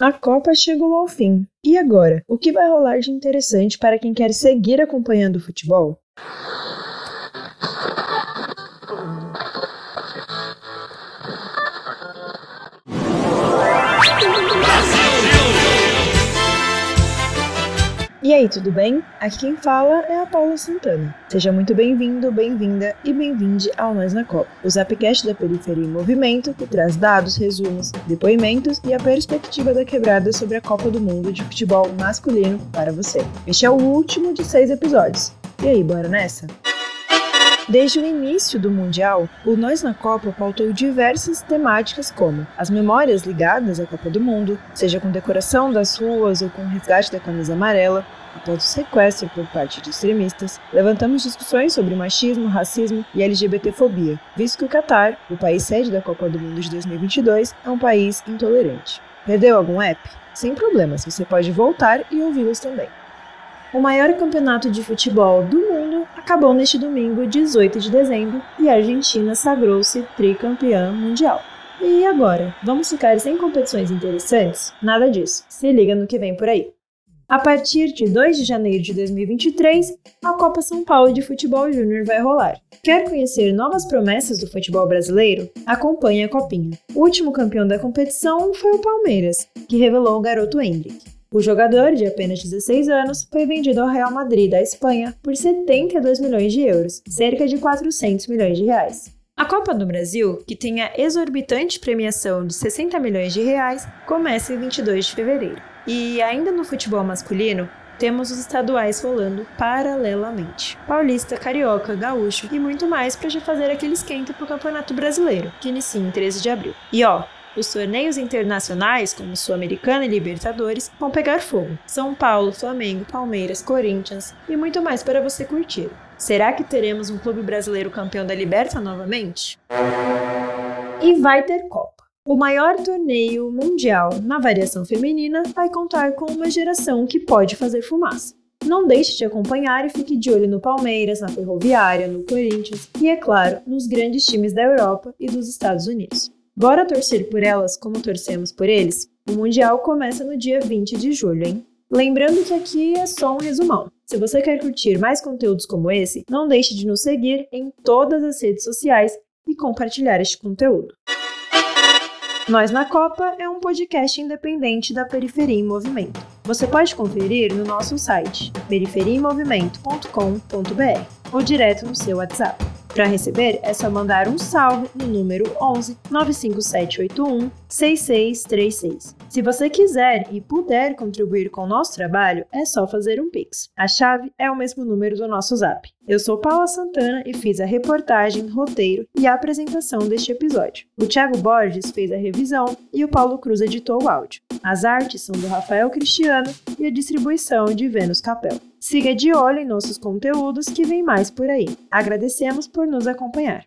A Copa chegou ao fim. E agora? O que vai rolar de interessante para quem quer seguir acompanhando o futebol? Aí, tudo bem? Aqui quem fala é a Paula Santana. Seja muito bem-vindo, bem-vinda e bem-vinde ao Nós na Copa, o Zapcast da Periferia em Movimento que traz dados, resumos, depoimentos e a perspectiva da quebrada sobre a Copa do Mundo de futebol masculino para você. Este é o último de seis episódios. E aí, bora nessa? Desde o início do Mundial, o Nós na Copa pautou diversas temáticas como as memórias ligadas à Copa do Mundo, seja com decoração das ruas ou com resgate da camisa amarela, após o sequestro por parte de extremistas, levantamos discussões sobre machismo, racismo e LGBTfobia, visto que o Catar, o país sede da Copa do Mundo de 2022, é um país intolerante. Perdeu algum app? Sem problemas, você pode voltar e ouvi-los também. O maior campeonato de futebol do mundo acabou neste domingo, 18 de dezembro, e a Argentina sagrou-se tricampeã mundial. E agora? Vamos ficar sem competições interessantes? Nada disso. Se liga no que vem por aí. A partir de 2 de janeiro de 2023, a Copa São Paulo de Futebol Júnior vai rolar. Quer conhecer novas promessas do futebol brasileiro? Acompanhe a Copinha. O último campeão da competição foi o Palmeiras, que revelou o garoto Hendrick. O jogador, de apenas 16 anos, foi vendido ao Real Madrid da Espanha por 72 milhões de euros, cerca de 400 milhões de reais. A Copa do Brasil, que tem a exorbitante premiação de 60 milhões de reais, começa em 22 de fevereiro. E ainda no futebol masculino, temos os estaduais rolando paralelamente. Paulista, Carioca, Gaúcho e muito mais para já fazer aquele esquenta pro Campeonato Brasileiro, que inicia em 13 de abril. E ó, os torneios internacionais, como Sul-Americana e Libertadores, vão pegar fogo. São Paulo, Flamengo, Palmeiras, Corinthians e muito mais para você curtir. Será que teremos um clube brasileiro campeão da Liberta novamente? E vai ter Copa. O maior torneio mundial na variação feminina vai contar com uma geração que pode fazer fumaça. Não deixe de acompanhar e fique de olho no Palmeiras, na Ferroviária, no Corinthians e, é claro, nos grandes times da Europa e dos Estados Unidos. Bora torcer por elas como torcemos por eles? O Mundial começa no dia 20 de julho, hein? Lembrando que aqui é só um resumão. Se você quer curtir mais conteúdos como esse, não deixe de nos seguir em todas as redes sociais e compartilhar este conteúdo. Nós na Copa é um podcast independente da Periferia em Movimento. Você pode conferir no nosso site periferiaemmovimento.com.br ou direto no seu WhatsApp. Para receber, é só mandar um salve no número 11 95781 6636. Se você quiser e puder contribuir com o nosso trabalho, é só fazer um Pix. A chave é o mesmo número do nosso Zap. Eu sou Paula Santana e fiz a reportagem, roteiro e a apresentação deste episódio. O Thiago Borges fez a revisão e o Paulo Cruz editou o áudio. As artes são do Rafael Cristiano e a distribuição de Vênus Capel. Siga de olho em nossos conteúdos que vem mais por aí. Agradecemos por nos acompanhar.